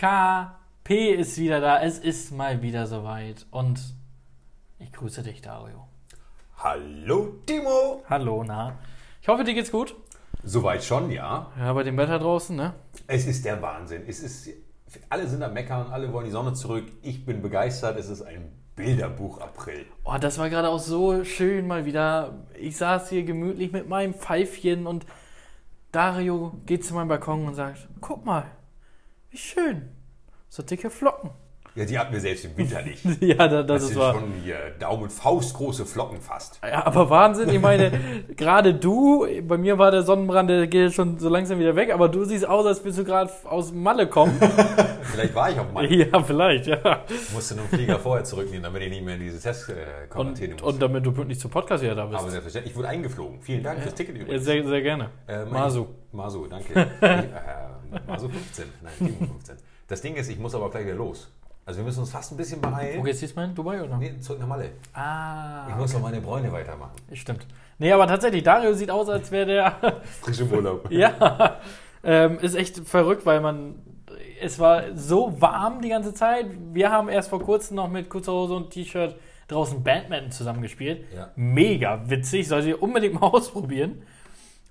PKP ist wieder da. Es ist mal wieder soweit. Und ich grüße dich, Dario. Hallo Timo! Hallo, na. Ich hoffe, dir geht's gut. Soweit schon, ja. Ja, bei dem Wetter draußen, ne? Es ist der Wahnsinn. Es ist, alle sind am Meckern, alle wollen die Sonne zurück. Ich bin begeistert. Es ist ein Bilderbuch-April. Oh, das war gerade auch so schön mal wieder. Ich saß hier gemütlich mit meinem Pfeifchen und Dario geht zu meinem Balkon und sagt: Guck mal, wie schön. So dicke Flocken. Ja, die hatten wir selbst im Winter nicht. ja, da, das, Das ist sind wahr. schon hier Daumen faustgroße Flocken fast. Ja, aber Wahnsinn, ich meine, gerade du, bei mir war der Sonnenbrand, der geht schon so langsam wieder weg, aber du siehst aus, als würdest du gerade aus Malle kommen. Vielleicht war ich auf meinem. ja, vielleicht, ja. Ich musste nur einen Flieger vorher zurücknehmen, damit ich nicht mehr in diese Testquarantäne Und, muss. und damit du pünktlich zum Podcast wieder da bist. Aber selbstverständlich, ich wurde eingeflogen. Vielen Dank fürs Ticket ja, übrigens. sehr, sehr gerne. Äh, Masu. Masu, danke. Ich, äh, Masu 15. Nein, Timo 15. Das Ding ist, ich muss aber gleich wieder los. Also wir müssen uns fast ein bisschen beeilen. Wo geht's diesmal Dubai, oder? Nee, zurück nach Malle. Ah, Ich muss noch meine Bräune weitermachen. stimmt. Nee, aber tatsächlich, Dario sieht aus, als wäre der Frisch im Urlaub. Ja, ähm, ist echt verrückt, weil man. Es war so warm die ganze Zeit. Wir haben erst vor kurzem noch mit kurzer Hose und T-Shirt draußen Bandman zusammengespielt. Ja. Mega witzig, soll ihr unbedingt mal ausprobieren.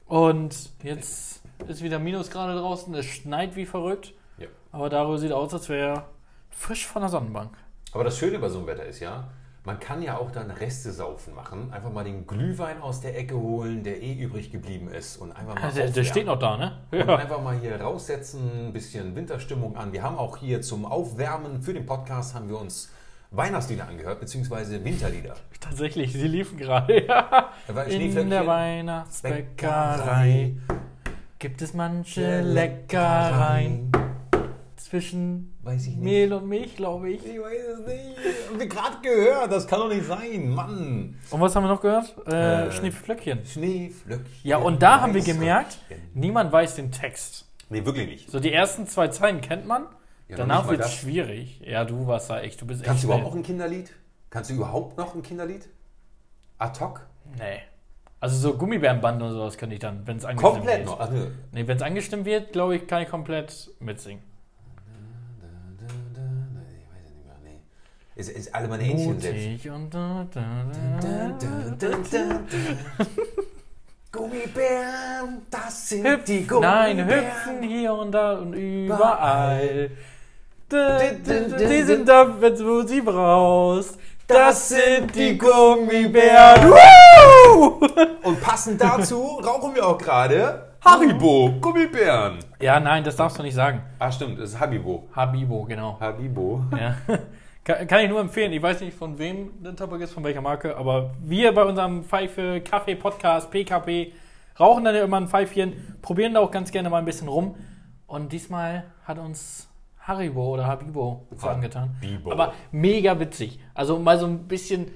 Und jetzt ist wieder Minusgrade draußen, es schneit wie verrückt. Ja. Aber Dario sieht aus, als wäre er frisch von der Sonnenbank. Aber das Schöne bei so einem Wetter ist ja, man kann ja auch dann Reste saufen machen. Einfach mal den Glühwein aus der Ecke holen, der eh übrig geblieben ist. Und einfach mal Der, der steht noch da, ne? Und einfach mal hier raussetzen, ein bisschen Winterstimmung an. Wir haben auch hier zum Aufwärmen für den Podcast haben wir uns Weihnachtslieder angehört, beziehungsweise Winterlieder. Tatsächlich, sie liefen gerade. Ja. In der Weihnachtsbäckerei gibt es manche Leckereien zwischen Weiß ich nicht. Mehl und Milch, glaube ich. Ich weiß es nicht. Haben wir gerade gehört. Das kann doch nicht sein. Mann. Und was haben wir noch gehört? Äh, Äh, Schneeflöckchen. Schneeflöckchen. Ja, und da haben wir gemerkt, niemand weiß den Text. Nee, wirklich nicht. So die ersten zwei Zeilen kennt man, Ja, danach wird es das. schwierig. Ja, du warst da echt, du bist Kannst echt du überhaupt noch ein Kinderlied? Kannst du überhaupt noch ein Kinderlied? Ad hoc? Nee. Also so Gummibärenband und sowas könnte ich dann, wenn es angestimmt Komplett wird. noch. Ach, nö. Nee, wenn es angestimmt wird, glaube ich, kann ich komplett mitsingen. Ist, ist alle meine Hähnchen selbst. Mutig und da, da, da, da. Gummibären, das sind Hüpf, die Gummibären. nein, hüpfen hier und da und überall. Die sind da, wenn du sie brauchst. Das sind die Gummibären. Und passend dazu rauchen wir auch gerade Haribo, Gummibären. Ja, nein, das darfst du nicht sagen. Ah, stimmt, das ist Habibo. Habibo, genau. Habibo. Ja. Kann, kann ich nur empfehlen. Ich weiß nicht, von wem der Tabak ist, von welcher Marke, aber wir bei unserem Pfeife Kaffee Podcast PKP rauchen dann ja immer ein Pfeifchen, probieren da auch ganz gerne mal ein bisschen rum. Und diesmal hat uns Haribo oder Habibo angetan. Habibo. Aber mega witzig. Also mal so ein bisschen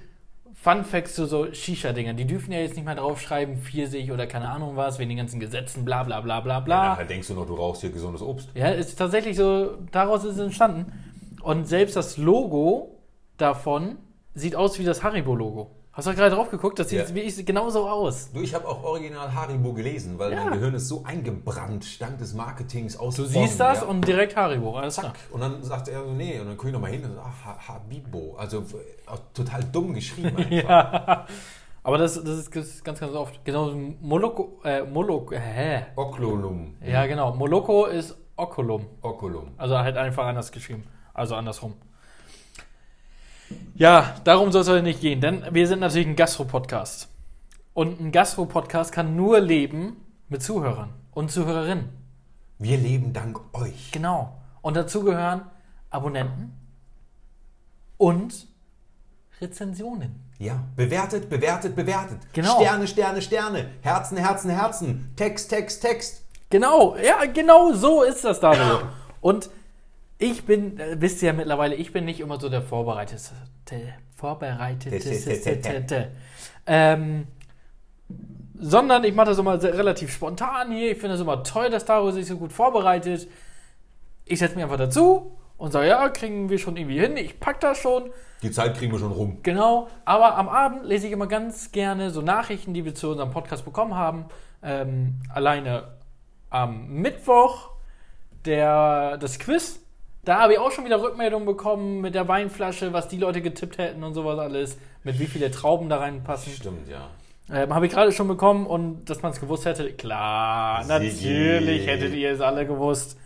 Fun Facts zu so Shisha-Dingern. Die dürfen ja jetzt nicht mehr draufschreiben, Pfirsich oder keine Ahnung was, wegen den ganzen Gesetzen, bla bla bla bla bla. Nachher denkst du noch, du rauchst hier gesundes Obst. Ja, ist tatsächlich so, daraus ist es entstanden. Und selbst das Logo davon sieht aus wie das Haribo-Logo. Hast du gerade drauf geguckt? Das sieht Ja. wirklich genauso aus. Du, ich habe auch original Haribo gelesen, weil Ja. mein Gehirn ist so eingebrannt, dank des Marketings aus Du siehst das ja. und direkt Haribo, alles klar. Zack. Und dann sagt er so, nee, und dann gucke ich nochmal hin und so, ach, Ha- Habibo. Also äh, total dumm geschrieben einfach. Ja. Aber das, das, ist, das ist ganz, ganz oft. Genau, Moloko, äh, Moloko, hä? Oklolum. Ja, genau. Moloko ist Okulum. Okulum. Also halt einfach anders geschrieben. Also andersrum. Ja, darum soll es heute nicht gehen, denn wir sind natürlich ein Gastro-Podcast. Und ein Gastro-Podcast kann nur leben mit Zuhörern und Zuhörerinnen. Wir leben dank euch. Genau. Und dazu gehören Abonnenten und Rezensionen. Ja, bewertet, bewertet, bewertet. Genau. Sterne, Sterne, Sterne. Herzen, Herzen, Herzen. Text, Text, Text. Genau, ja, genau so ist das, Dario. Und ich bin, äh, wisst ihr ja mittlerweile, ich bin nicht immer so der Vorbereitete. Vorbereitete. ähm, sondern ich mache das immer sehr, relativ spontan hier. Ich finde es immer toll, dass Dario sich so gut vorbereitet. Ich setze mich einfach dazu und sage, ja, kriegen wir schon irgendwie hin. Ich pack das schon. Die Zeit kriegen wir schon rum. Genau, aber am Abend lese ich immer ganz gerne so Nachrichten, die wir zu unserem Podcast bekommen haben. Ähm, alleine am Mittwoch der, das Quiz Da habe ich auch schon wieder Rückmeldungen bekommen mit der Weinflasche, was die Leute getippt hätten und sowas alles, mit wie viele Trauben da reinpassen. Stimmt, ja. Ähm, habe ich gerade schon bekommen und dass man es gewusst hätte, klar, natürlich hättet ihr es alle gewusst.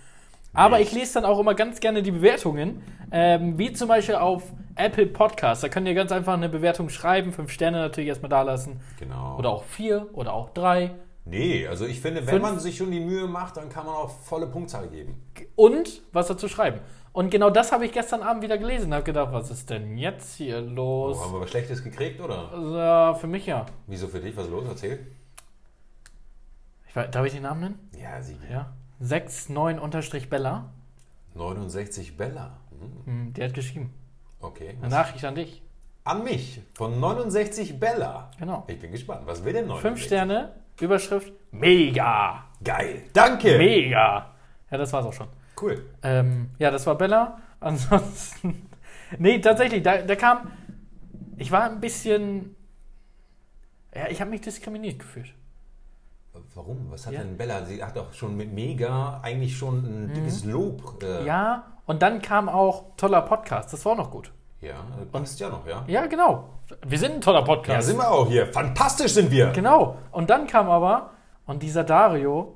Aber ich lese dann auch immer ganz gerne die Bewertungen, ähm, wie zum Beispiel auf Apple Podcasts. Da könnt ihr ganz einfach eine Bewertung schreiben, fünf Sterne natürlich erstmal da lassen. Genau. Oder auch vier oder auch drei. Nee, also ich finde, wenn Fünf. man sich schon die Mühe macht, dann kann man auch volle Punktzahl geben. Und was dazu schreiben. Und genau das habe ich gestern Abend wieder gelesen. Habe gedacht, was ist denn jetzt hier los? Oh, haben wir was Schlechtes gekriegt, oder? Ja, für mich ja. Wieso für dich? Was ist los? Erzähl. Ich weiß, darf ich den Namen nennen? Ja, sie. Ja. 69 Bella. 69 Bella. Hm, Hm, der hat geschrieben. okay. Eine Nachricht an dich. An mich. Von 69 Bella. Genau. Ich bin gespannt. Was will denn 69? Fünf Sterne, Überschrift, mega. Geil. Danke. Mega. Ja, das war's auch schon. Cool. Ähm, ja, das war Bella. Ansonsten. nee, tatsächlich, da, da kam. Ich war ein bisschen. Ja, ich habe mich diskriminiert gefühlt. Warum? Was hat Ja. denn Bella? Sie hat doch schon mit Mega eigentlich schon ein dickes Lob. Äh, Mhm. Ja, und dann kam auch toller Podcast. Das war auch noch gut. Ja, passt ja noch, ja. Ja, genau. Wir sind ein toller Podcast. Ja, sind wir auch hier. Fantastisch sind wir. Genau. Und dann kam aber, und dieser Dario,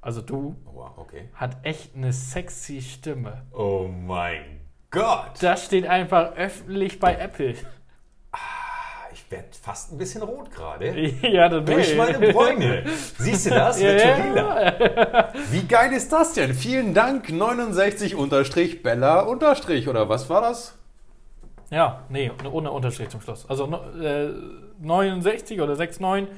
also du, Oh, okay. hat echt eine sexy Stimme. Oh mein Gott. Das steht einfach öffentlich bei Apple. Ich werde fast ein bisschen rot gerade. ja, das Durch meine Bräune. Siehst du das? Ja, Wird schon lila. Wie geil ist das denn? Vielen Dank, 69 unterstrich Bella unterstrich, oder was war das? Ja, nee, ohne Unterstrich zum Schluss. Also äh, 69 oder 69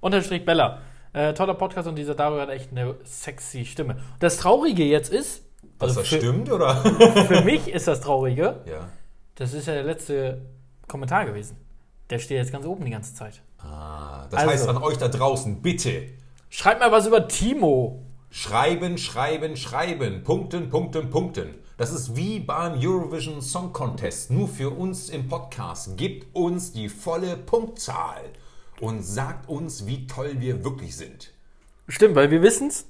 Unterstrich Bella. Äh, toller Podcast und dieser Dario hat echt eine sexy Stimme. Das Traurige jetzt ist, also das für, stimmt, oder? für mich ist das Traurige, Ja. das ist ja der letzte Kommentar gewesen. Der steht jetzt ganz oben die ganze Zeit. Ah, das Also. heißt an euch da draußen, bitte Schreibt mal was über Timo. schreiben, schreiben, schreiben. Punkten, punkten, punkten. Das ist wie beim Eurovision Song Contest. Nur für uns im Podcast. Gebt uns die volle Punktzahl und sagt uns, wie toll wir wirklich sind. Stimmt, weil wir wissen's.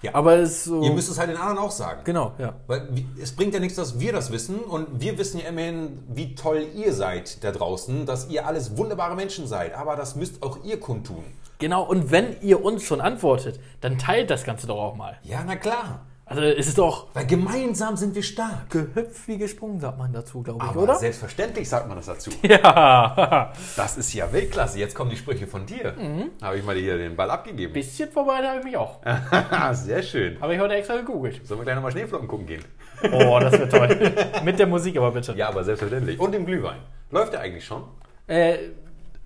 Ja. Aber es ist so. Ihr müsst es halt den anderen auch sagen. genau, ja. Weil es bringt ja nichts, dass wir das wissen und wir wissen ja immerhin, wie toll ihr seid da draußen, dass ihr alles wunderbare Menschen seid. Aber das müsst auch ihr kundtun. Genau, und wenn ihr uns schon antwortet, dann teilt das Ganze doch auch mal. Ja, na klar. Also es ist doch Weil gemeinsam sind wir stark. gehüpft wie gesprungen, sagt man dazu, glaube ich, Aber oder? selbstverständlich sagt man das dazu. Ja. Das ist ja Weltklasse. Klasse, jetzt kommen die Sprüche von dir. Mhm. Habe ich mal hier den Ball abgegeben. Bisschen vorbei habe ich mich auch. Sehr schön. Habe ich heute extra gegoogelt. Sollen wir gleich nochmal Schneeflocken gucken gehen? Oh, das wird toll. Mit der Musik aber bitte. Ja, aber selbstverständlich. Und dem Glühwein. Läuft der eigentlich schon? Äh,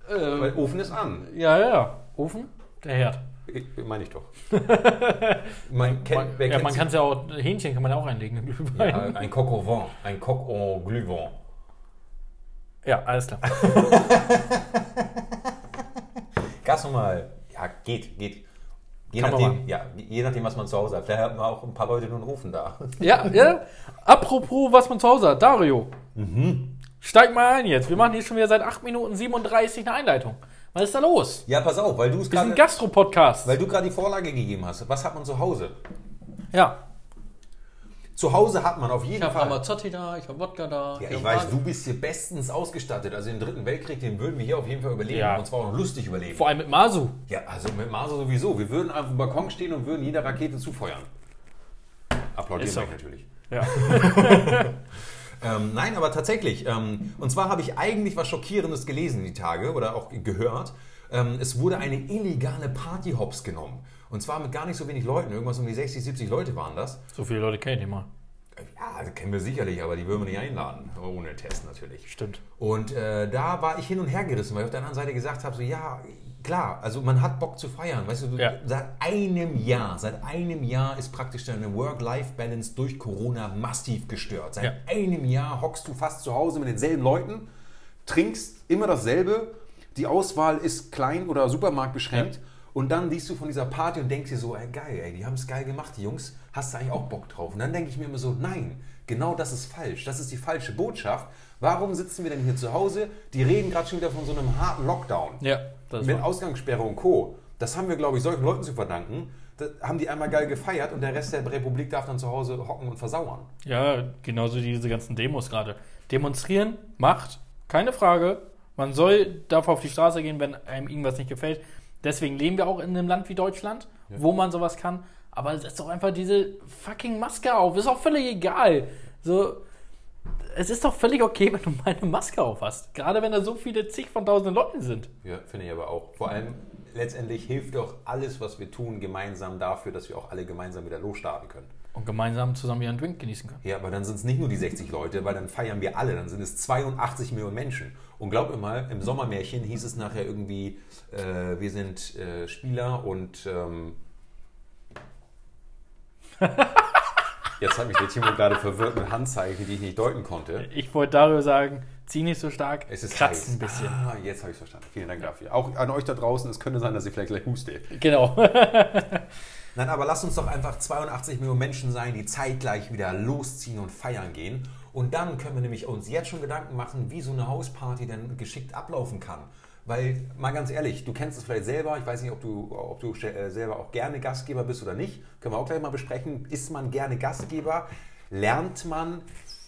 Weil Ofen ist an. ja, ja, ja. Ofen? Der Herd. Meine ich doch. Man, kennt, wer ja, man kann es ja auch, Hähnchen kann man ja auch einlegen. im Glühwein. ja, ein Coq au vin, ein Coq au glühwein. Ja, alles klar. Gas nochmal. Ja, geht, geht. Je Kann nachdem, ja, je nachdem, was man zu Hause hat. Vielleicht hat man auch ein paar Leute nur einen Ofen da. Ja, ja. Apropos, was man zu Hause hat. Dario. Steig mal ein jetzt. Wir machen hier schon wieder seit 8 Minuten 37 eine Einleitung. Was ist da los? Ja, pass auf, weil du es Wir sind ein gerade Gastro-Podcast. weil du gerade die Vorlage gegeben hast. Was hat man zu Hause? Ja. Zu Hause hat man auf jeden Ich habe Fall. Ramazzotti da, ich habe Wodka da. Ja, ich weiß, du bist hier bestens ausgestattet. Also den dritten Weltkrieg, den würden wir hier auf jeden Fall überleben. Ja. Und zwar auch noch lustig überleben. Vor allem mit Masu. Ja, also mit Maso sowieso. Wir würden auf dem Balkon stehen und würden jeder Rakete zufeuern. Applaudieren wir natürlich. Ja. Ähm, nein, aber tatsächlich. Ähm, und zwar habe ich eigentlich was Schockierendes gelesen die Tage oder auch gehört. Ähm, es wurde eine illegale Party-Hops genommen. Und zwar mit gar nicht so wenig Leuten. Irgendwas um die 60, 70 Leute waren das. So viele Leute kenne ich nicht mal. Ja, kennen wir sicherlich, aber die würden wir nicht einladen. Ohne Test natürlich. Stimmt. Und äh, da war ich hin und her gerissen, weil ich auf der anderen Seite gesagt habe, so ja, klar, also man hat Bock zu feiern. Weißt du, Ja. seit einem Jahr, seit einem Jahr ist praktisch deine Work-Life-Balance durch Corona massiv gestört. Seit Ja. einem Jahr hockst du fast zu Hause mit denselben Leuten. Trinkst immer dasselbe. Die Auswahl ist klein oder Supermarkt beschränkt. Und dann liest du von dieser Party und denkst dir so, ey, geil, ey, die haben es geil gemacht, die Jungs. Hast du eigentlich auch Bock drauf? Und dann denke ich mir immer so, nein, genau das ist falsch. Das ist die falsche Botschaft. Warum sitzen wir denn hier zu Hause? Die reden gerade schon wieder von so einem harten Lockdown. Ja, das mit. Ausgangssperre und Co. Das haben wir, glaube ich, solchen Leuten zu verdanken. Da haben die einmal geil gefeiert und der Rest der Republik darf dann zu Hause hocken und versauern. Ja, genauso diese ganzen Demos gerade. Demonstrieren, macht, keine Frage. Man soll, darf auf die Straße gehen, wenn einem irgendwas nicht gefällt. Deswegen leben wir auch in einem Land wie Deutschland, wo man sowas kann. Aber ist doch einfach diese fucking Maske auf. Ist auch völlig egal. So, es ist doch völlig okay, wenn du mal eine Maske auf hast. Gerade wenn da so viele zig von tausenden Leuten sind. Ja, finde ich aber auch. Vor allem, letztendlich hilft doch alles, was wir tun, gemeinsam dafür, dass wir auch alle gemeinsam wieder losstarten können. Und gemeinsam zusammen ihren Drink genießen können. Ja, aber dann sind es nicht nur die 60 Leute, weil dann feiern wir alle. Dann sind es 82 Millionen Menschen. Und glaub mir mal, im Sommermärchen hieß es nachher irgendwie, äh, wir sind äh, Spieler und ähm jetzt hat mich der Timo gerade verwirrt mit Handzeichen, die ich nicht deuten konnte. Ich wollte darüber sagen, zieh nicht so stark, Es ist kratzt heiß. ein bisschen. Ah, jetzt habe ich verstanden. Vielen Dank dafür. Auch an euch da draußen, es könnte sein, dass ihr vielleicht gleich huste. Genau. Nein, aber lasst uns doch einfach 82 Millionen Menschen sein, die zeitgleich wieder losziehen und feiern gehen. Und dann können wir nämlich uns jetzt schon Gedanken machen, wie so eine Hausparty denn geschickt ablaufen kann. Weil, mal ganz ehrlich, du kennst es vielleicht selber, ich weiß nicht, ob du, ob du äh, selber auch gerne Gastgeber bist oder nicht. Können wir auch gleich mal besprechen. Ist man gerne Gastgeber? Lernt man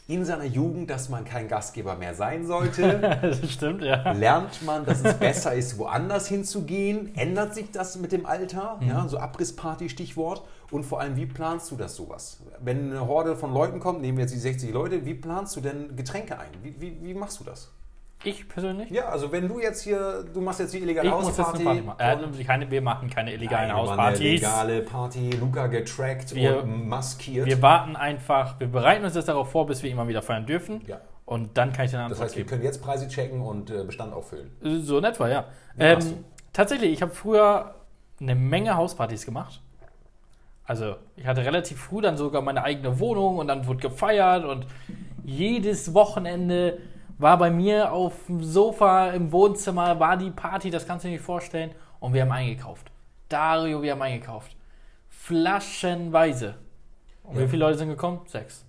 in seiner Jugend, dass man kein Gastgeber mehr sein sollte? das stimmt, ja. Lernt man, dass es besser ist, woanders hinzugehen? Ändert sich das mit dem Alter? Ja, so Abrissparty, Stichwort. Und vor allem, wie planst du das sowas? Wenn eine Horde von Leuten kommt, nehmen wir jetzt die 60 Leute, wie planst du denn Getränke ein? Wie, wie, wie machst du das? Ich persönlich? Ja, also wenn du jetzt hier, du machst jetzt die illegale Ich muss jetzt Hausparty. eine Party machen. Äh, keine, wir machen keine illegalen Nein, wir machen Hauspartys. Eine legale Party, Luca getrackt Wir- und maskiert. Wir warten einfach, wir bereiten uns jetzt darauf vor, bis wir immer wieder feiern dürfen. Ja. Und dann kann ich dann das Antwort heißt, wir geben. können jetzt Preise checken und äh, Bestand auffüllen. So in etwa, ja. Ähm, tatsächlich, ich habe früher eine Menge Hauspartys gemacht. Also, ich hatte relativ früh dann sogar meine eigene Wohnung und dann wurde gefeiert und jedes Wochenende war bei mir auf dem Sofa im Wohnzimmer, war die Party, das kannst du dir nicht vorstellen. Und wir haben eingekauft. Dario, wir haben eingekauft. Flaschenweise. Und Ja. wie viele Leute sind gekommen? Sechs.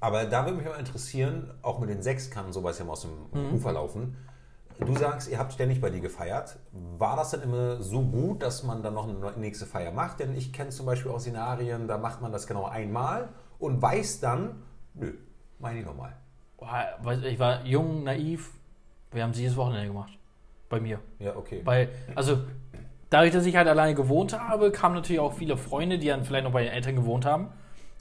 Aber da würde mich mal interessieren, auch mit den sechs kann sowas ja mal aus dem Ufer laufen. Du sagst, ihr habt ständig bei dir gefeiert. War das dann immer so gut, dass man dann noch eine nächste Feier macht? Denn ich kenne zum Beispiel auch Szenarien, da macht man das genau einmal und weiß dann, nö, meine ich nochmal. Ich war jung, naiv. Wir haben sie jedes Wochenende gemacht. Bei mir. Ja, okay. Weil, also, dadurch, dass ich halt alleine gewohnt habe, kamen natürlich auch viele Freunde, die dann vielleicht noch bei den Eltern gewohnt haben,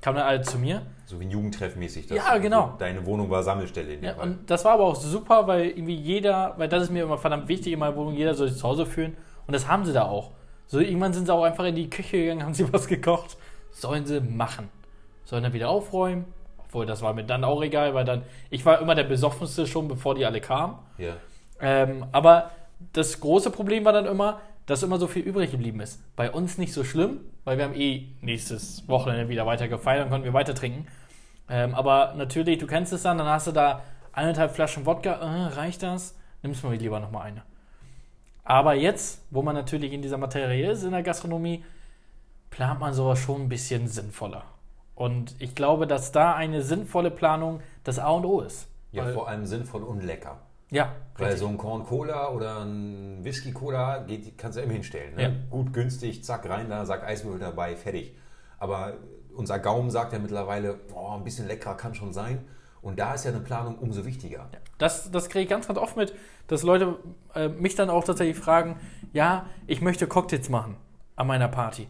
kamen dann alle zu mir. So wie ein Jugendtreffmäßig. Ja, genau. Deine Wohnung war Sammelstelle. In dem Ja, Fall. und das war aber auch super, weil irgendwie jeder, weil das ist mir immer verdammt wichtig in meiner Wohnung, jeder soll sich zu Hause fühlen. Und das haben sie da auch. So, irgendwann sind sie auch einfach in die Küche gegangen, haben sie was gekocht. Sollen sie machen. Sollen dann wieder aufräumen. Obwohl, das war mir dann auch egal, weil dann, ich war immer der Besoffenste schon, bevor die alle kamen. ja. Ähm, aber das große Problem war dann immer, dass immer so viel übrig geblieben ist. Bei uns nicht so schlimm, weil wir haben eh nächstes Wochenende wieder weiter gefeiert und konnten wir weiter trinken. Ähm, aber natürlich, du kennst es dann, dann hast du da eineinhalb Flaschen Wodka, äh, reicht das? Nimmst mal lieber nochmal eine. Aber jetzt, wo man natürlich in dieser Materie ist, in der Gastronomie, plant man sowas schon ein bisschen sinnvoller. Und ich glaube, dass da eine sinnvolle Planung das A und O ist. ja, Weil- vor allem sinnvoll und lecker. ja, Weil richtig. so ein Corn Cola oder ein Whisky Cola geht, kannst du immer hinstellen. Ne? Ja. Gut, günstig, zack, rein da, Sack Eiswürfel dabei, fertig. Aber unser Gaumen sagt ja mittlerweile, oh, ein bisschen leckerer kann schon sein. Und da ist ja eine Planung umso wichtiger. Das, das kriege ich ganz, ganz oft mit, dass Leute äh, mich dann auch tatsächlich fragen, ja, ich möchte Cocktails machen an meiner Party.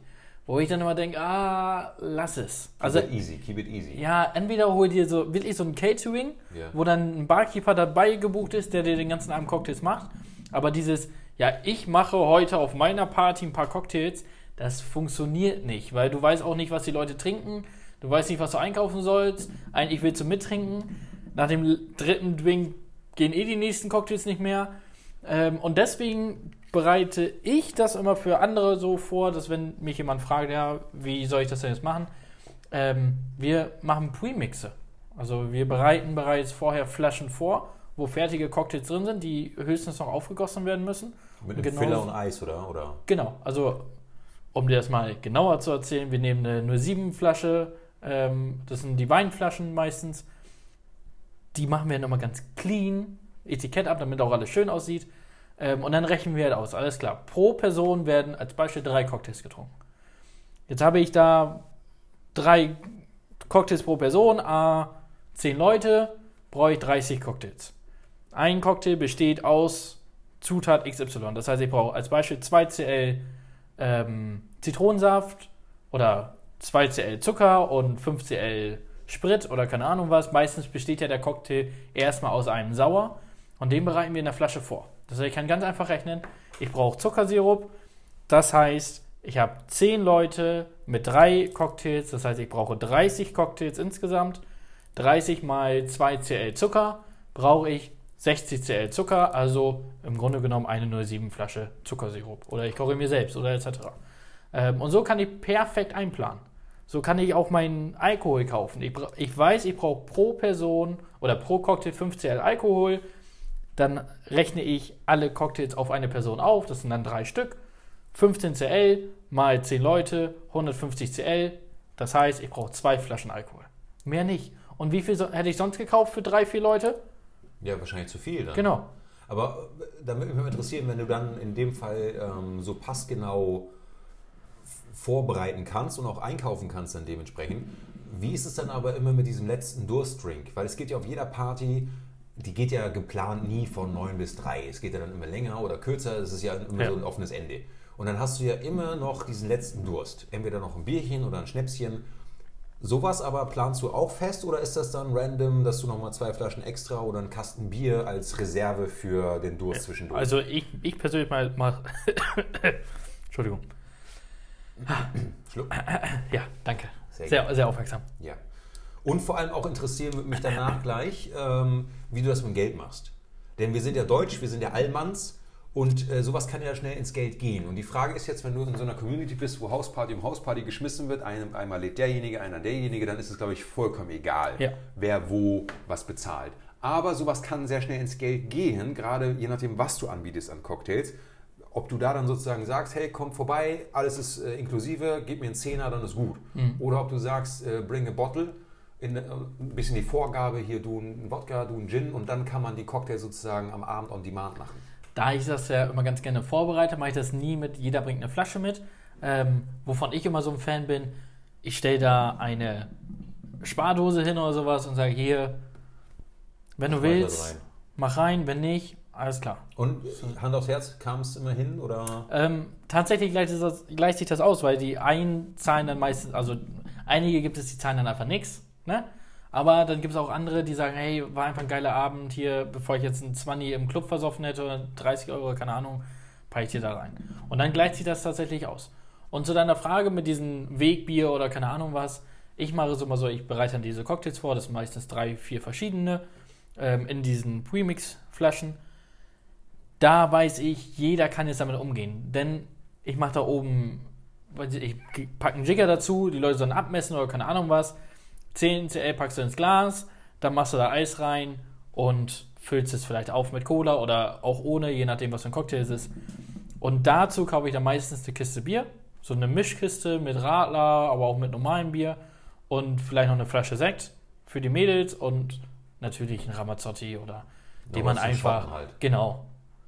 Wo ich dann immer denke, ah, lass es. Also, Also easy, keep it easy. ja, entweder hol dir so wirklich so ein Catering, Ja. wo dann ein Barkeeper dabei gebucht ist, der dir den ganzen Abend Cocktails macht. Aber dieses, ja, ich mache heute auf meiner Party ein paar Cocktails, das funktioniert nicht, weil du weißt auch nicht, was die Leute trinken. Du weißt nicht, was du einkaufen sollst. Eigentlich willst du mittrinken. Nach dem dritten Drink gehen eh die nächsten Cocktails nicht mehr. Ähm, und deswegen bereite ich das immer für andere so vor, dass wenn mich jemand fragt, ja, wie soll ich das denn jetzt machen? Ähm, wir machen Premixe. Also wir bereiten bereits vorher Flaschen vor, wo fertige Cocktails drin sind, die höchstens noch aufgegossen werden müssen. Mit einem Genau Filler und Eis, oder? oder? Genau, also um dir das mal genauer zu erzählen, wir nehmen eine 07 Flasche, ähm, das sind die Weinflaschen meistens. Die machen wir dann immer ganz clean, Etikett ab, damit auch alles schön aussieht. Ähm, und dann rechnen wir halt aus. Alles klar. Pro Person werden als Beispiel drei Cocktails getrunken. Jetzt habe ich da drei Cocktails pro Person, a 10 Leute, brauche ich 30 Cocktails. Ein Cocktail besteht aus Zutat XY. Das heißt, ich brauche als Beispiel 2 Cl ähm, Zitronensaft oder 2 Cl Zucker und 5 Cl Sprit oder keine Ahnung was. Meistens besteht ja der Cocktail erstmal aus einem Sauer und den bereiten wir in der Flasche vor. Das heißt, ich kann ganz einfach rechnen, ich brauche Zuckersirup. Das heißt, ich habe 10 Leute mit drei Cocktails. Das heißt, ich brauche 30 Cocktails insgesamt. 30 mal 2 Cl Zucker brauche ich 60 Cl Zucker, also im Grunde genommen eine 07 Flasche Zuckersirup. Oder ich koche mir selbst oder etc. Ähm, und so kann ich perfekt einplanen. So kann ich auch meinen Alkohol kaufen. Ich, ich weiß, ich brauche pro Person oder pro Cocktail 5 Cl Alkohol. Dann rechne ich alle Cocktails auf eine Person auf. Das sind dann drei Stück. 15 Cl mal 10 Leute, 150 Cl. Das heißt, ich brauche zwei Flaschen Alkohol. Mehr nicht. Und wie viel so, hätte ich sonst gekauft für drei, vier Leute? Ja, wahrscheinlich zu viel dann. Genau. Aber äh, da würde mich mal interessieren, wenn du dann in dem Fall ähm, so passgenau vorbereiten kannst und auch einkaufen kannst dann dementsprechend. Wie ist es dann aber immer mit diesem letzten Durstdrink? Weil es geht ja auf jeder Party, die geht ja geplant nie von 9 bis 3. Es geht ja dann immer länger oder kürzer, es ist ja immer Ja. so ein offenes Ende. Und dann hast du ja immer noch diesen letzten Durst. Entweder noch ein Bierchen oder ein Schnäpschen. Sowas aber planst du auch fest oder ist das dann random, dass du nochmal zwei Flaschen extra oder einen Kasten Bier als Reserve für den Durst zwischendurch? Also ich, ich persönlich mal mache. Entschuldigung. Schluck. Ja, danke. Sehr Sehr, sehr aufmerksam. Ja. Und vor allem auch interessieren würde mich danach gleich, ähm, wie du das mit dem Geld machst. Denn wir sind ja deutsch, wir sind ja Allmanns und äh, sowas kann ja schnell ins Geld gehen. Und die Frage ist jetzt, wenn du in so einer Community bist, wo Hausparty um Hausparty geschmissen wird, einem, einmal lädt derjenige, einer derjenige, dann ist es, glaube ich, vollkommen egal, Ja. wer wo was bezahlt. Aber sowas kann sehr schnell ins Geld gehen, gerade je nachdem, was du anbietest an Cocktails. Ob du da dann sozusagen sagst, hey, komm vorbei, alles ist äh, inklusive, gib mir einen Zehner, dann ist gut. Oder ob du sagst, äh, bring a bottle, in, äh, ein bisschen die Vorgabe, hier du einen Wodka, du einen Gin und dann kann man die Cocktails sozusagen am Abend on demand machen. Da ich das ja immer ganz gerne vorbereite, mache ich das nie mit, jeder bringt eine Flasche mit. Ähm, wovon ich immer so ein Fan bin, ich stelle da eine Spardose hin oder sowas und sage, hier, wenn du willst, rein. mach rein, wenn nicht, alles klar. Und äh, Hand aufs Herz, kam es immer hin oder? Ähm, tatsächlich gleicht, das, gleicht sich das aus, weil die einen zahlen dann meistens, also einige gibt es, die zahlen dann einfach nichts, ne? Aber dann gibt es auch andere, die sagen, hey, war einfach ein geiler Abend hier, bevor ich jetzt einen 20 im Club versoffen hätte oder 30 Euro, keine Ahnung, packe ich dir da rein. Und dann gleicht sich das tatsächlich aus. Und zu deiner Frage mit diesem Wegbier oder keine Ahnung was, ich mache es immer so, ich bereite dann diese Cocktails vor, das sind meistens drei, vier verschiedene, ähm, in diesen Premix-Flaschen da weiß ich, jeder kann jetzt damit umgehen. Denn ich mache da oben, ich packe einen Jigger dazu, die Leute sollen abmessen oder keine Ahnung was. 10 CL packst du ins Glas, dann machst du da Eis rein und füllst es vielleicht auf mit Cola oder auch ohne, je nachdem, was für ein Cocktail es ist. Und dazu kaufe ich dann meistens eine Kiste Bier, so eine Mischkiste mit Radler, aber auch mit normalem Bier und vielleicht noch eine Flasche Sekt für die Mädels und natürlich ein Ramazzotti oder den man einfach, halt. genau,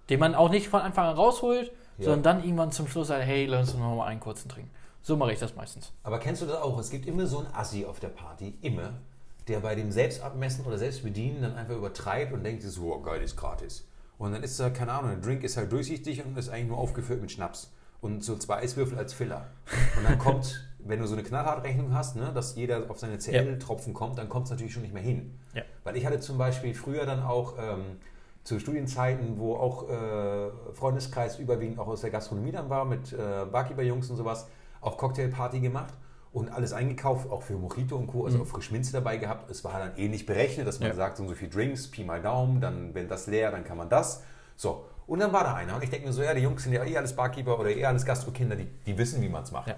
den man auch nicht von Anfang an rausholt, Ja. sondern dann irgendwann zum Schluss sagt, hey, lass uns noch mal einen kurzen trinken. So mache ich das meistens. Aber kennst du das auch? Es gibt immer so einen Assi auf der Party, immer, der bei dem Selbstabmessen oder Selbstbedienen dann einfach übertreibt und denkt, so, oh, geil, ist gratis. Und dann ist da, keine Ahnung, der Drink ist halt durchsichtig und ist eigentlich nur aufgefüllt mit Schnaps. Und so zwei Eiswürfel als Filler. Und dann kommt, wenn du so eine Knallhartrechnung hast, ne, dass jeder auf seine CL-Tropfen kommt, dann kommt es natürlich schon nicht mehr hin. Ja. Weil ich hatte zum Beispiel früher dann auch ähm, zu Studienzeiten, wo auch äh, Freundeskreis überwiegend auch aus der Gastronomie dann war, mit äh, Barkeeper-Jungs und sowas, auch Cocktailparty gemacht und alles eingekauft, auch für Mojito und Co., also auch Frischminze dabei gehabt. Es war dann ähnlich berechnet, dass man Ja. sagt, so und so viel Drinks, Pi mal Daumen, dann, wenn das leer, dann kann man das. So, und dann war da einer und ich denke mir so, ja, die Jungs sind ja eh alles Barkeeper oder eh alles Gastrokinder, die, die wissen, wie man es macht. Ja.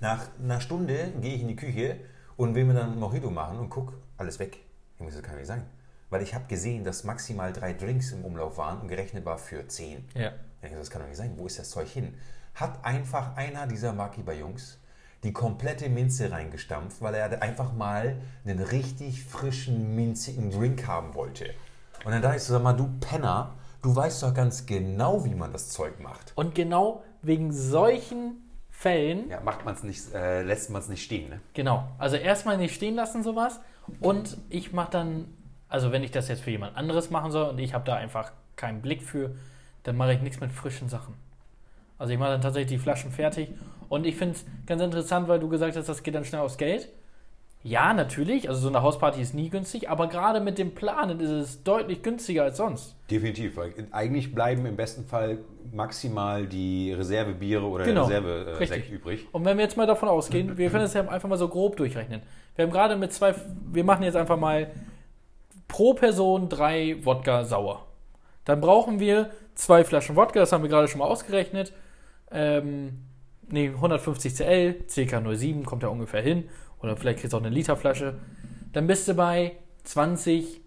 Nach einer Stunde gehe ich in die Küche und will mir dann ein Mojito machen und guck, alles weg. Ich muss, das kann nicht sein. Weil ich habe gesehen, dass maximal drei Drinks im Umlauf waren und gerechnet war für zehn. Ja. Ich denke, das kann doch nicht sein. Wo ist das Zeug hin? Hat einfach einer dieser Markiber-Jungs die komplette Minze reingestampft, weil er einfach mal einen richtig frischen, minzigen Drink haben wollte. Und dann dachte ich so, sag mal, du Penner, Du weißt doch ganz genau, wie man das Zeug macht. Und genau wegen solchen Fällen, Ja, macht man es nicht, äh, lässt man es nicht stehen, ne? genau, also erstmal nicht stehen lassen sowas und ich mache dann, also wenn ich das jetzt für jemand anderes machen soll und ich habe da einfach keinen Blick für, dann mache ich nichts mit frischen Sachen. Also ich mache dann tatsächlich die Flaschen fertig und ich finde es ganz interessant, weil du gesagt hast, das geht dann schnell aufs Geld. Ja, natürlich, also so eine Hausparty ist nie günstig, aber gerade mit dem Planen ist es deutlich günstiger als sonst. Definitiv, weil eigentlich bleiben im besten Fall maximal die Reservebiere oder Genau, der Reservesekt richtig. übrig. Und wenn wir jetzt mal davon ausgehen, wir können es ja einfach mal so grob durchrechnen. Wir haben gerade mit zwei, wir machen jetzt einfach mal pro Person drei Wodka sauer. Dann brauchen wir zwei Flaschen Wodka, das haben wir gerade schon mal ausgerechnet. Ähm, nee, 150 CL, ca. 07 kommt ja ungefähr hin. Oder vielleicht kriegst du auch eine Literflasche. Dann bist du bei 20,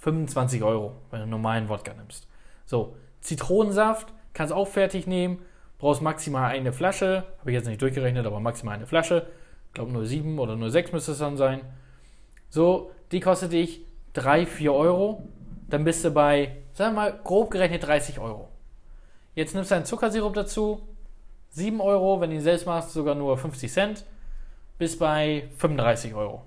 25 Euro, wenn du einen normalen Wodka nimmst. So, Zitronensaft kannst auch fertig nehmen. Brauchst maximal eine Flasche. Habe ich jetzt nicht durchgerechnet, aber maximal eine Flasche. Ich glaube 07 oder 06 müsste es dann sein. So, die kostet dich 3, 4 Euro. Dann bist du bei, sagen wir mal, grob gerechnet 30 Euro. Jetzt nimmst du einen Zuckersirup dazu. 7 Euro, wenn du ihn selbst machst, sogar nur 50 Cent. Bis bei 35 Euro.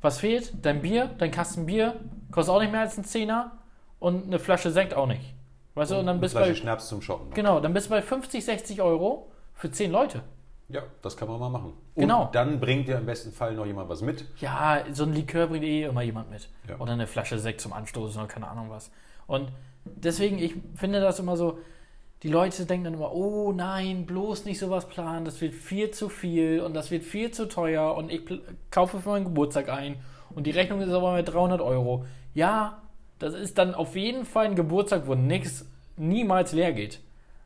Was fehlt? Dein Bier, dein Kasten Bier, kostet auch nicht mehr als ein Zehner. Und eine Flasche Sekt auch nicht. Weißt du, und dann bist du bei, Schnaps zum Shoppen. genau, dann bist du bei 50, 60 Euro für 10 Leute. Ja, das kann man mal machen. Genau. Und dann bringt dir im besten Fall noch jemand was mit. Ja, so ein Likör bringt eh immer jemand mit. Ja. Oder eine Flasche Sekt zum Anstoßen oder keine Ahnung was. Und deswegen, ich finde das immer so, die Leute denken dann immer, oh nein, bloß nicht sowas planen, das wird viel zu viel und das wird viel zu teuer und ich kaufe für meinen Geburtstag ein und die Rechnung ist aber mit 300 Euro. Ja, das ist dann auf jeden Fall ein Geburtstag, wo nichts niemals leer geht.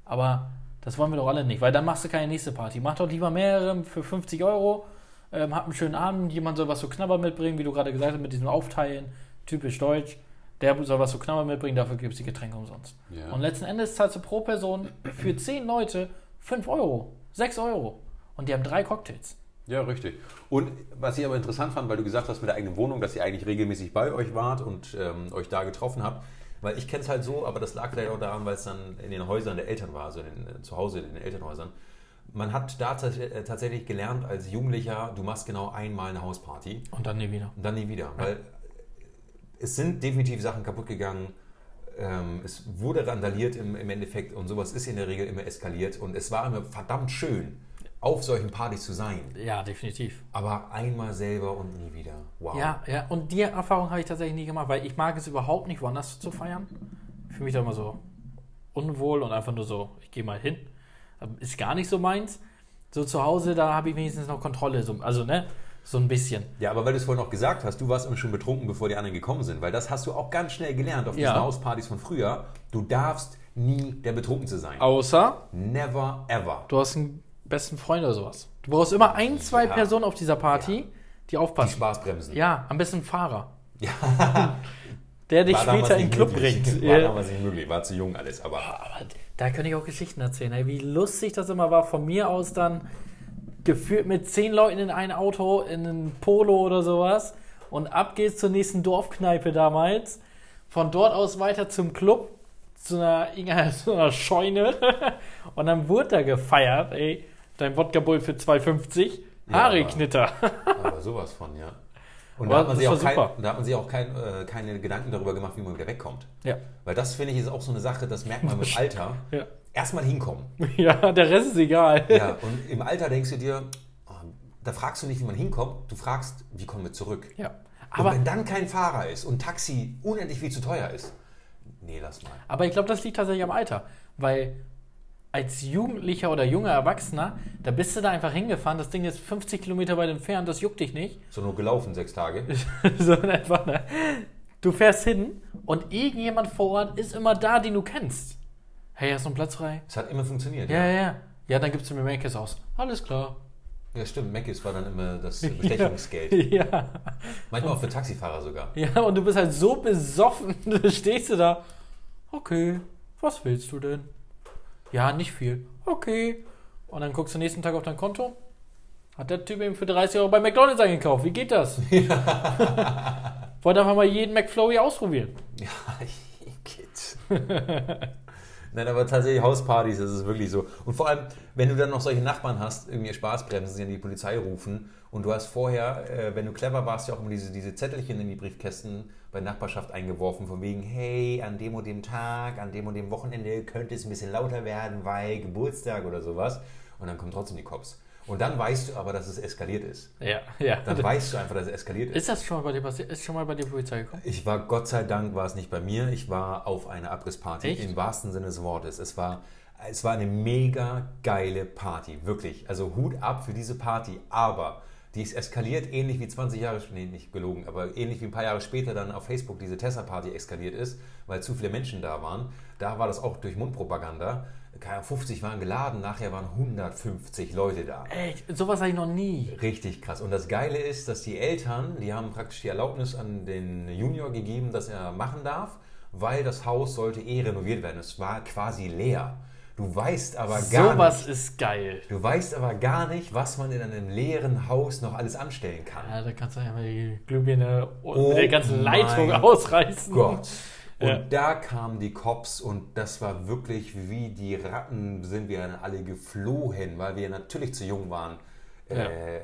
Aber das wollen wir doch alle nicht, weil dann machst du keine nächste Party. Mach doch lieber mehrere für 50 Euro, ähm, hab einen schönen Abend, jemand soll was zu knabbern mitbringen, wie du gerade gesagt hast, mit diesem Aufteilen, typisch deutsch. Der soll was zu knabbern mitbringen, dafür gibt es die Getränke umsonst. Ja. Und letzten Endes zahlst du pro Person für 10 Leute 5 Euro, 6 Euro. Und die haben drei Cocktails. Ja, richtig. Und was ich aber interessant fand, weil du gesagt hast mit der eigenen Wohnung, dass ihr eigentlich regelmäßig bei euch wart und ähm, euch da getroffen habt. Weil ich kenne es halt so, aber das lag vielleicht auch daran, weil es dann in den Häusern der Eltern war, also in den, äh, zu Hause in den Elternhäusern. Man hat da äh, tatsächlich gelernt als Jugendlicher, du machst genau einmal eine Hausparty Und dann nie wieder. und dann nie wieder. Weil es sind definitiv Sachen kaputt gegangen. Ähm, es wurde randaliert im, im Endeffekt und sowas ist in der Regel immer eskaliert. Und es war immer verdammt schön, auf solchen Partys zu sein. Ja, definitiv. Aber einmal selber und nie wieder. Wow. Ja, ja. Und die Erfahrung habe ich tatsächlich nie gemacht, weil ich mag es überhaupt nicht, woanders zu feiern. Ich fühle mich da immer so unwohl und einfach nur so, ich gehe mal hin. Ist gar nicht so meins. So zu Hause, da habe ich wenigstens noch Kontrolle. So, also, ne? So ein bisschen. Ja, aber weil du es vorhin noch gesagt hast, du warst immer schon betrunken, bevor die anderen gekommen sind. Weil das hast du auch ganz schnell gelernt auf diesen Ja. Hauspartys von früher. Du darfst nie der Betrunkenste sein. Außer Never ever. du hast einen besten Freund oder sowas. Du brauchst immer ein, zwei Ja. Personen auf dieser Party, die Die aufpassen. Spaßbremsen. Ja, am besten ein Fahrer. Ja. Der dich später in den Club möglich. bringt. War Ja. damals nicht möglich. War zu jung alles. Aber Aber da könnte ich auch Geschichten erzählen, wie lustig das immer war. Von mir aus dann geführt mit zehn Leuten in ein Auto, in ein Polo oder sowas. Und ab geht's zur nächsten Dorfkneipe damals. Von dort aus weiter zum Club, zu einer, zu einer Scheune. Und dann wurde da gefeiert, ey. Dein Wodka Bull für 2,50. Ja, Haare-Knitter. Aber sowas von, ja. Und da hat man sich auch, kein, da hat man sich auch kein, äh, keine Gedanken darüber gemacht, wie man wieder wegkommt. Ja. Weil das, finde ich, ist auch so eine Sache, das merkt man mit Alter. Ja. Erstmal hinkommen. ja, der Rest ist egal. Ja, und im Alter denkst du dir, oh, da fragst du nicht, wie man hinkommt, du fragst, wie kommen wir zurück. Ja. Aber Aber, wenn dann kein Fahrer ist und Taxi unendlich viel zu teuer ist, nee, lass mal. aber ich glaube, das liegt tatsächlich am Alter. Weil als Jugendlicher oder junger Erwachsener, da bist du da einfach hingefahren, das Ding ist 50 Kilometer weit entfernt, das juckt dich nicht. So nur gelaufen sechs Tage. so in etwa, ne? Du fährst hin und irgendjemand vor Ort ist immer da, den du kennst. Hey, hast du einen Platz frei? Es hat immer funktioniert. Ja, ja, ja. Ja, dann gibst du mir Makes aus. Alles klar. ja stimmt. Meckes war dann immer das Bestechungsgeld. Ja. Manchmal auch für Taxifahrer sogar. Ja, und du bist halt so besoffen, du stehst du da. Okay, was willst du denn? Ja, nicht viel. Okay. Und dann guckst du nächsten Tag auf dein Konto. Hat der Typ eben für 30 Euro bei McDonalds eingekauft. Wie geht das? Wollte einfach mal jeden McFlurry ausprobieren. Ja, Kids. Nein, aber tatsächlich Hauspartys, das ist wirklich so. Und vor allem, wenn du dann noch solche Nachbarn hast, irgendwie Spaßbremsen, die an die Polizei rufen und du hast vorher, äh, wenn du clever warst, ja auch immer diese, diese Zettelchen in die Briefkästen bei Nachbarschaft eingeworfen, von wegen, hey, an dem und dem Tag, an dem und dem Wochenende könnte es ein bisschen lauter werden, weil Geburtstag oder sowas. Und dann kommen trotzdem die Cops. Und dann weißt du aber, dass es eskaliert ist. Ja, ja. Dann weißt du einfach, dass es eskaliert ist. Ist das schon mal bei dir passiert? Ist schon mal bei dir Polizei gekommen? Ich war, Gott sei Dank, war es nicht bei mir. Ich war auf einer Abrissparty Echt? im wahrsten Sinne des Wortes. Es war, es war eine mega geile Party, wirklich. Also Hut ab für diese Party. Aber die ist eskaliert, ähnlich wie 20 Jahre, nee, nicht gelogen, aber ähnlich wie ein paar Jahre später dann auf Facebook diese Tessa-Party eskaliert ist, weil zu viele Menschen da waren. Da war das auch durch Mundpropaganda. Keine Ahnung, 50 waren geladen, nachher waren 150 Leute da. Echt? Sowas habe ich noch nie. Richtig krass. Und das Geile ist, dass die Eltern, die haben praktisch die Erlaubnis an den Junior gegeben, dass er machen darf, weil das Haus sollte eh renoviert werden. Es war quasi leer. Du weißt aber gar Sowas nicht. ist geil. Du weißt aber gar nicht, was man in einem leeren Haus noch alles anstellen kann. Ja, da kannst du einfach die Glühbirne und Oh mit der ganzen Leitung mein ausreißen. Gott. Und Ja. da kamen die Cops und das war wirklich wie die Ratten sind wir dann alle geflohen, weil wir natürlich zu jung waren. Ja. Äh,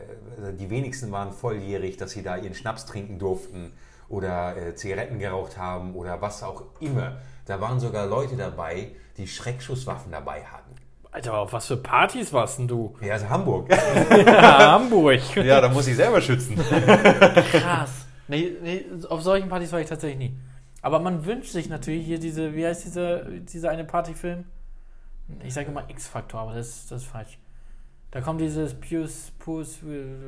die wenigsten waren volljährig, dass sie da ihren Schnaps trinken durften oder äh, Zigaretten geraucht haben oder was auch immer. Da waren sogar Leute dabei, die Schreckschusswaffen dabei hatten. Alter, auf was für Partys warst denn du? Ja, also Hamburg. Ja, Hamburg. ja, da muss ich selber schützen. Krass. Nee, nee, auf solchen Partys war ich tatsächlich nie. Aber man wünscht sich natürlich hier diese, wie heißt diese, dieser eine Partyfilm? Ich sage immer X-Faktor, aber das, das ist falsch. Da kommt dieses Pius Pus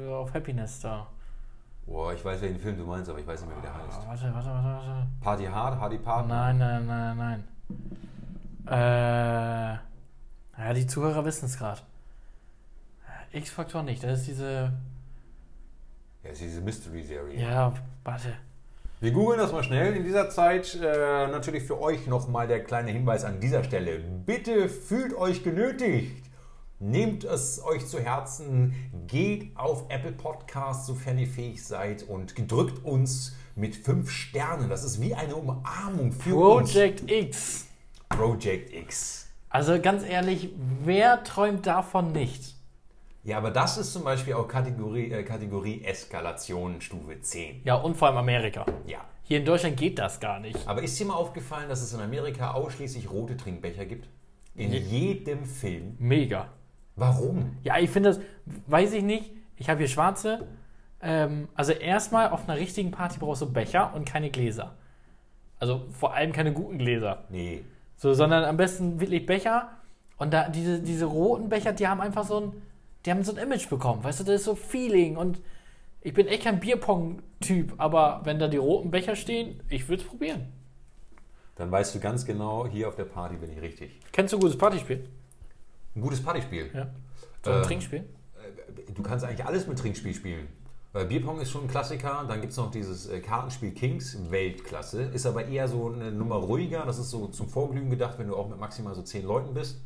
of Happiness da. Boah, ich weiß, welchen Film du meinst, aber ich weiß nicht mehr, wie der heißt. Ah, warte, warte, warte, warte. Party Hard, Hardy Party? Nein, nein, nein, nein. Äh, ja, die Zuhörer wissen es gerade. X-Faktor nicht, das ist diese. Ja, ist diese Mystery-Serie. Ja, warte. Wir googeln das mal schnell. In dieser Zeit äh, natürlich für euch nochmal der kleine Hinweis an dieser Stelle. Bitte fühlt euch genötigt. Nehmt es euch zu Herzen, geht auf Apple Podcasts, sofern ihr fähig seid, und drückt uns mit fünf Sternen. Das ist wie eine Umarmung für Project uns. Project X. Also ganz ehrlich, wer träumt davon nicht? Ja, aber das ist zum Beispiel auch Kategorie, äh, Kategorie Eskalation Stufe 10. Ja, und vor allem Amerika. Ja. Hier in Deutschland geht das gar nicht. Aber ist dir mal aufgefallen, dass es in Amerika ausschließlich rote Trinkbecher gibt? In Je- jedem Film. Mega. Warum? Ja, ich finde das, weiß ich nicht. Ich habe hier schwarze. Ähm, also erstmal auf einer richtigen Party brauchst du Becher und keine Gläser. Also vor allem keine guten Gläser. Nee. So, sondern am besten wirklich Becher. Und da diese, diese roten Becher, die haben einfach so ein, die haben so ein Image bekommen. Weißt du, das ist so Feeling. Und ich bin echt kein Bierpong-Typ, aber wenn da die roten Becher stehen, ich würde es probieren. Dann weißt du ganz genau, hier auf der Party bin ich richtig. Kennst du ein gutes Partyspiel? Ein gutes Partyspiel. Ja. So ein Ähm, Trinkspiel? Du kannst eigentlich alles mit Trinkspiel spielen. Weil Bierpong ist schon ein Klassiker. Dann gibt es noch dieses äh, Kartenspiel Kings, Weltklasse. Ist aber eher so eine Nummer ruhiger. Das ist so zum Vorglühen gedacht, wenn du auch mit maximal so zehn Leuten bist.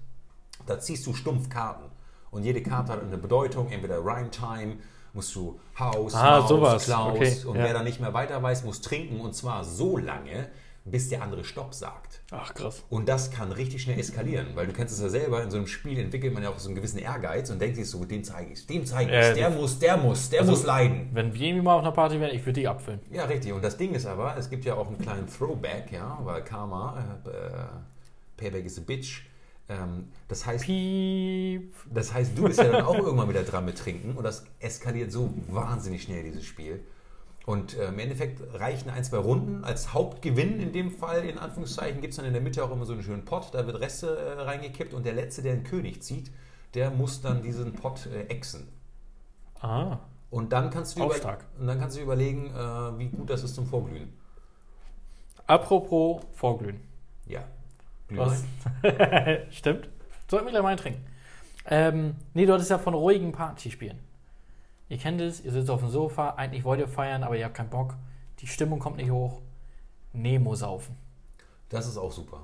Da ziehst du stumpf Karten. Und jede Karte hat eine Bedeutung. Entweder Rhyme Time, musst du Haus, Ah, Maus. Klaus. Okay, Und ja. wer dann nicht mehr weiter weiß, muss trinken. Und zwar so lange, bis der andere Stopp sagt. Ach, krass. Und das kann richtig schnell eskalieren, weil du kennst es ja selber, in so einem Spiel entwickelt man ja auch so einen gewissen Ehrgeiz und denkt sich so, dem zeige ich dem zeige ich Äh, der muss, der muss, der also- muss leiden. Wenn wir irgendwie mal auf einer Party wären, ich würde die abfüllen. Ja, richtig. Und das Ding ist aber, es gibt ja auch einen kleinen Throwback, ja, weil Karma, äh, äh, Payback is a Bitch. Ähm, das heißt, Piep. das heißt, du bist ja dann auch irgendwann wieder dran mit Trinken und das eskaliert so wahnsinnig schnell, dieses Spiel. Und äh, im Endeffekt reichen ein, zwei Runden. Als Hauptgewinn in dem Fall, in Anführungszeichen, gibt es dann in der Mitte auch immer so einen schönen Pott. Da wird Reste äh, reingekippt und der Letzte, der einen König zieht, der muss dann diesen Pott äh, exen. Ah. Und dann kannst du, über und dann kannst du überlegen, äh, wie gut das ist zum Vorglühen. Apropos Vorglühen. Ja. Was? Stimmt. Sollten wir gleich mal trinken. Ähm, nee, du hattest ja von ruhigen Partyspielen. Ihr kennt es, ihr sitzt auf dem Sofa, eigentlich wollt ihr feiern, aber ihr habt keinen Bock. Die Stimmung kommt nicht hoch. Nemo saufen. Das ist auch super.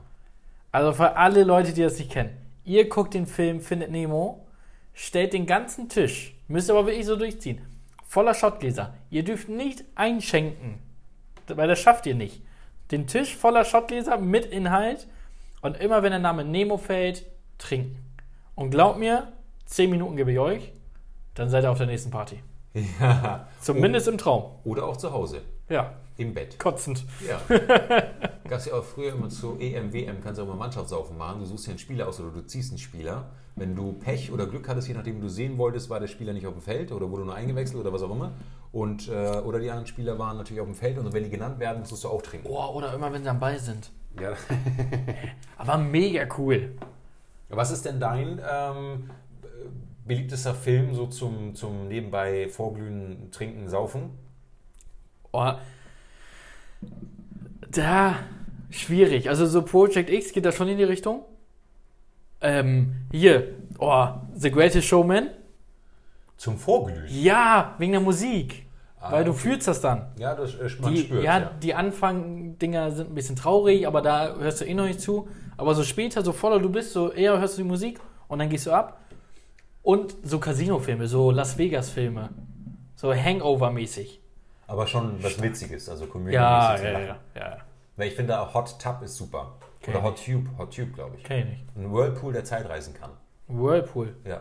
Also für alle Leute, die das nicht kennen. Ihr guckt den Film Findet Nemo, stellt den ganzen Tisch, müsst aber wirklich so durchziehen, voller Schottgläser. Ihr dürft nicht einschenken, weil das schafft ihr nicht. Den Tisch voller Schottgläser mit Inhalt Und immer wenn der Name Nemo fällt, trinken. Und glaubt mir, 10 Minuten gebe ich euch, dann seid ihr auf der nächsten Party. Ja. Zumindest im Traum. Oder auch zu Hause. Ja, Im Bett. kotzend. Ja. Gab es ja auch früher immer zu EM, WM, kannst du auch mal Mannschaftssaufen machen. Du suchst dir einen Spieler aus oder du ziehst einen Spieler. Wenn du Pech oder Glück hattest, je nachdem, wie du sehen wolltest, war der Spieler nicht auf dem Feld oder wurde nur eingewechselt oder was auch immer. Und, äh, oder die anderen Spieler waren natürlich auf dem Feld und wenn die genannt werden, musstest du auch trinken. Oh, oder immer wenn sie am Ball sind. Ja. Aber mega cool. Was ist denn dein ähm, beliebtester Film so zum, zum nebenbei Vorglühen, Trinken, Saufen? Oh, da, schwierig. Also so Project X geht da schon in die Richtung. Ähm, hier, oh, The Greatest Showman. Zum Vorglühen? Ja, wegen der Musik. Ah, Weil du okay. fühlst das dann. Ja, das äh, man Die, spürt. ja, Ja, die Anfang-Dinger sind ein bisschen traurig, aber da hörst du eh noch nicht zu. Aber so später, so voller du bist, so eher hörst du die Musik und dann gehst du ab. Und so Casino-Filme, so Las Vegas-Filme. So Hangover-mäßig. Aber schon was Witziges, also Komödie. Ja, ja, ja, ja. Weil ich finde, auch Hot Tub ist super. Kenn Oder. Hot Tube, Hot Tube, glaube ich. Kenn ich nicht. Ein Whirlpool, der Zeitreisen kann. Whirlpool. Ja.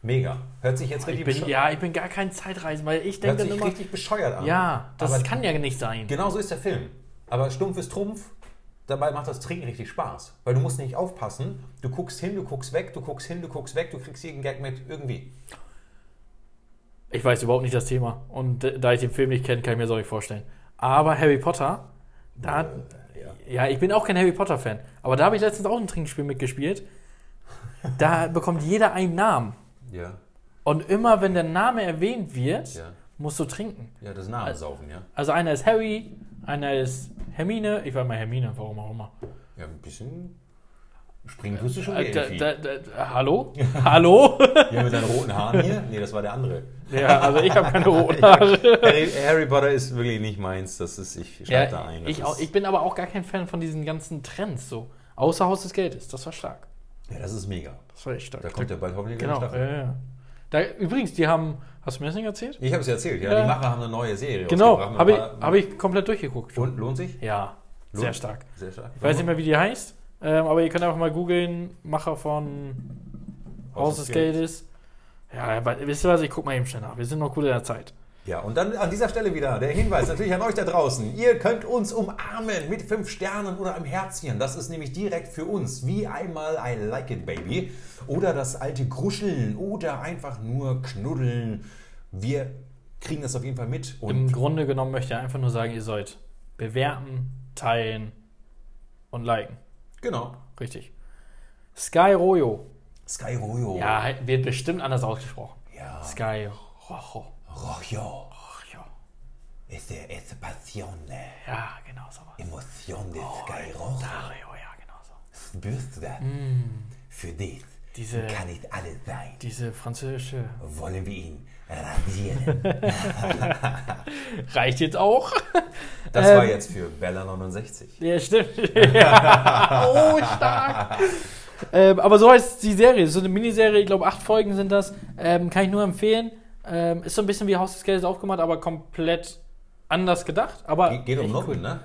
Mega. Hört sich jetzt Ich richtig, bin, bescheu- ja, ich bin gar kein Zeitreisen, weil ich Hört denke sich dann immer, richtig bescheuert an. ja, das Aber kann ja nicht sein. Genau so ist der Film. Aber stumpf ist Trumpf. Dabei macht das Trinken richtig Spaß. Weil du musst nicht aufpassen. Du guckst hin, du guckst weg, du guckst hin, du guckst weg, du kriegst jeden Gag mit irgendwie. Ich weiß überhaupt nicht das Thema. Und äh, da ich den Film nicht kenne, kann ich mir das auch nicht vorstellen. Aber Harry Potter, da, ja. ich bin auch kein Harry Potter-Fan. Aber da habe ich letztens auch ein Trinkspiel mitgespielt. Da bekommt jeder einen Namen. Ja. Und immer wenn der Name erwähnt wird, Ja. musst du trinken. Ja, das Namensaufen, ja. Also einer ist Harry, einer ist Hermine. Ich war mal Hermine, warum auch immer. Ja, ein bisschen springen tust du schon Äh, da, irgendwie. da, da, hallo? hallo? Ja, mit deinen roten Haaren hier? Nee, das war der andere. ja, also ich habe keine roten Haare. Harry, Harry Potter ist wirklich nicht meins. Das ist, ich schreibe da Ja, ein. Das ich, auch, ich bin aber auch gar kein Fan von diesen ganzen Trends so. Außer Haus des Geldes, das war stark. ja, das ist mega. Das war echt stark. Da kommt ja bald hoffentlich genau. eine Staffel. Ja, ja. Da, übrigens, die haben, hast du mir das nicht erzählt? Ich habe es erzählt, ja, Ja. Die Macher haben eine neue Serie Genau, habe ich, hab ich komplett durchgeguckt. Und, lohnt sich? Ja, sehr Lohnt? stark. Sehr stark. Ich weiß nicht mehr, wie die heißt, ähm, aber ihr könnt einfach mal googeln, Macher von Haus des Geldes. Ja, aber wisst ihr was, ich guck mal eben schnell nach. Wir sind noch gut in der Zeit. Ja, und dann an dieser Stelle wieder der Hinweis natürlich an euch da draußen. Ihr könnt uns umarmen mit fünf Sternen oder einem Herzchen. Das ist nämlich direkt für uns. Wie einmal I like it, baby. Oder das alte Gruscheln oder einfach nur knuddeln. Wir kriegen das auf jeden Fall mit. Und Im Grunde genommen möchte ich einfach nur sagen, ihr sollt bewerten, teilen und liken. genau. Richtig. Sky Royo. Sky Royo. Ja, wird bestimmt anders ausgesprochen. Ja. Sky Rojo. Royo. Rojo. Es es passione. Ja, genau so. Emotion de Oh, Sky Royo. Dario, ja, genau so. Spürst du das? Für dich Diese- kann nicht alles sein. Diese französische. Wollen wir ihn rasieren? Reicht jetzt auch? Das Ähm, war jetzt für Bella 69. Ja, stimmt. ja. Oh, stark. ähm, aber so heißt die Serie. So eine Miniserie, ich glaube, acht Folgen sind das. Ähm, kann ich nur empfehlen. Ähm, ist so ein bisschen wie Haus des Geldes aufgemacht, aber komplett anders gedacht. Aber Ge- Geht um Noppen, cool. ne?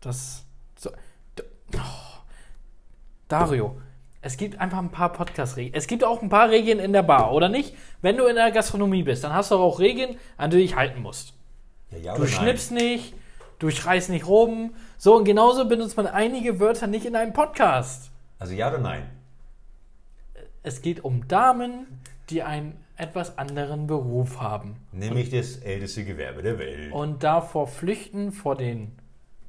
Das. So, oh. Dario, es gibt einfach ein paar Podcast-Regeln. Es gibt auch ein paar Regeln in der Bar, oder nicht? Wenn du in der Gastronomie bist, dann hast du auch Regeln, an die du dich halten musst. Ja, ja Du oder nein? schnippst nicht, du schreist nicht rum. So, und genauso benutzt man einige Wörter nicht in einem Podcast. Also ja oder nein? Es geht um Damen, die einen etwas anderen Beruf haben Nämlich das älteste Gewerbe der Welt. und davor flüchten vor den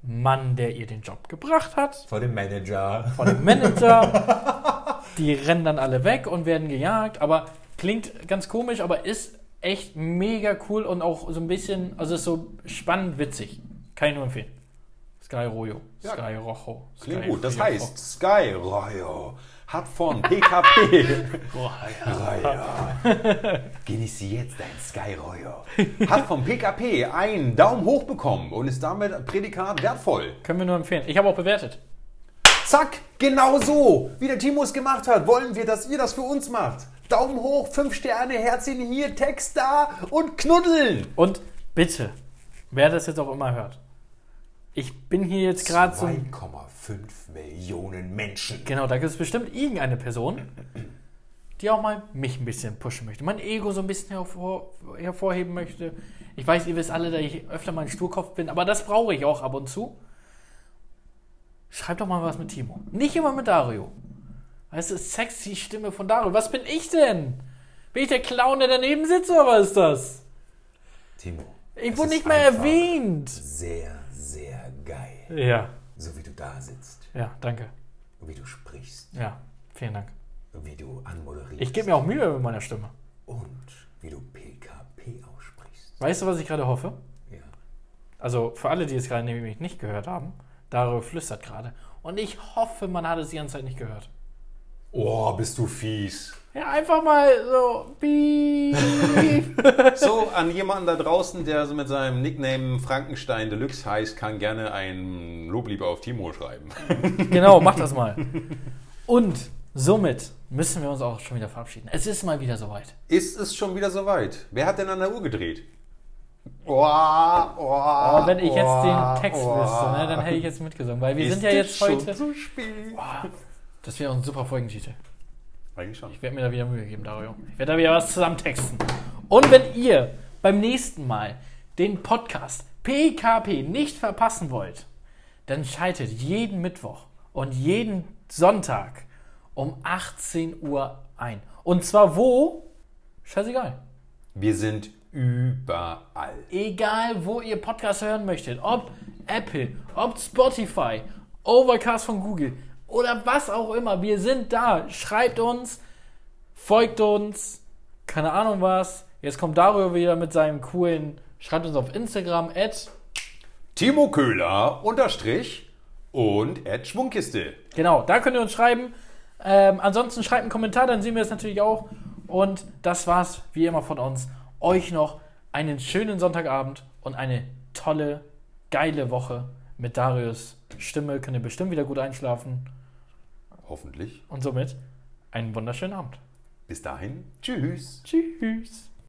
Mann, der ihr den Job gebracht hat, Vor dem Manager. vor dem Manager. Die rennen dann alle weg und werden gejagt. Aber klingt ganz komisch, aber ist echt mega cool und auch so ein bisschen, also ist so spannend witzig. Kann ich nur empfehlen. Sky Royo. Ja. Sky Rojo. Klingt Sky gut. Das Rojo. heißt, Sky Royo hat von PKP. Oh, Royo. Genieße jetzt dein Sky Royo. Hat vom PKP einen Daumen hoch bekommen und ist damit Prädikat wertvoll. Können wir nur empfehlen. Ich habe auch bewertet. Zack, genau so, wie der Timo es gemacht hat, wollen wir, dass ihr das für uns macht. Daumen hoch, 5 Sterne, Herzchen hier, Text da und knuddeln. Und bitte, wer das jetzt auch immer hört, ich bin hier jetzt gerade so. 2,5 Millionen Menschen. Genau, da gibt es bestimmt irgendeine Person, die auch mal mich ein bisschen pushen möchte. Mein Ego so ein bisschen hervor, hervorheben möchte. Ich weiß, ihr wisst alle, dass ich öfter mal ein Sturkopf bin, aber das brauche ich auch ab und zu. Schreibt doch mal was mit Timo. Nicht immer mit Dario. Weißt du, sexy Stimme von Dario. Was bin ich denn? Bin ich der Clown, der daneben sitzt, oder was ist das? Timo. Ich wurde nicht mehr erwähnt. Sehr, sehr geil. Ja, So wie du da sitzt, ja, danke. wie du sprichst, Ja, vielen Dank. wie du anmoderierst. Ich gebe mir auch Mühe mit meiner Stimme. Und wie du PKP aussprichst. Weißt du, was ich gerade hoffe? Ja. Also für alle, die es gerade nämlich nicht gehört haben, Dario flüstert gerade. Und ich hoffe, man hat es die ganze Zeit nicht gehört. Oh, bist du fies. Ja, einfach mal so. So, an jemanden da draußen, der so mit seinem Nickname Frankenstein Deluxe heißt, kann gerne ein Lobliebe auf Timo schreiben. genau, mach das mal. Und somit müssen wir uns auch schon wieder verabschieden. Es ist mal wieder soweit. Ist es schon wieder soweit? Wer hat denn an der Uhr gedreht? Oh, oh, Aber wenn ich jetzt oh, den Text oh. wüsste, ne, dann hätte ich jetzt mitgesungen. Weil wir Ist sind ja jetzt schon heute. so spät? Das wäre ein super Folgentitel. Eigentlich schon. Ich werde mir da wieder Mühe geben, Dario. Ich werde da wieder was zusammen texten. Und wenn ihr beim nächsten Mal den Podcast PKP nicht verpassen wollt, dann schaltet jeden Mittwoch und jeden Sonntag um 18 Uhr ein. Und zwar wo? Scheißegal. Wir sind überall. Egal, wo ihr Podcast hören möchtet. Ob Apple, ob Spotify, Overcast von Google oder was auch immer. Wir sind da. Schreibt uns, folgt uns, keine Ahnung was. Jetzt kommt Dario wieder mit seinem coolen. Schreibt uns auf Instagram, at, Timo Köhler unterstrich und Ed Schwungkiste. genau, da könnt ihr uns schreiben. Ähm, ansonsten schreibt einen Kommentar, dann sehen wir es natürlich auch. Und das war's, wie immer, von uns. Euch noch einen schönen Sonntagabend und eine tolle, geile Woche mit Darius Stimme. Könnt ihr bestimmt wieder gut einschlafen. Hoffentlich. Und somit einen wunderschönen Abend. Bis dahin. Tschüss. Tschüss.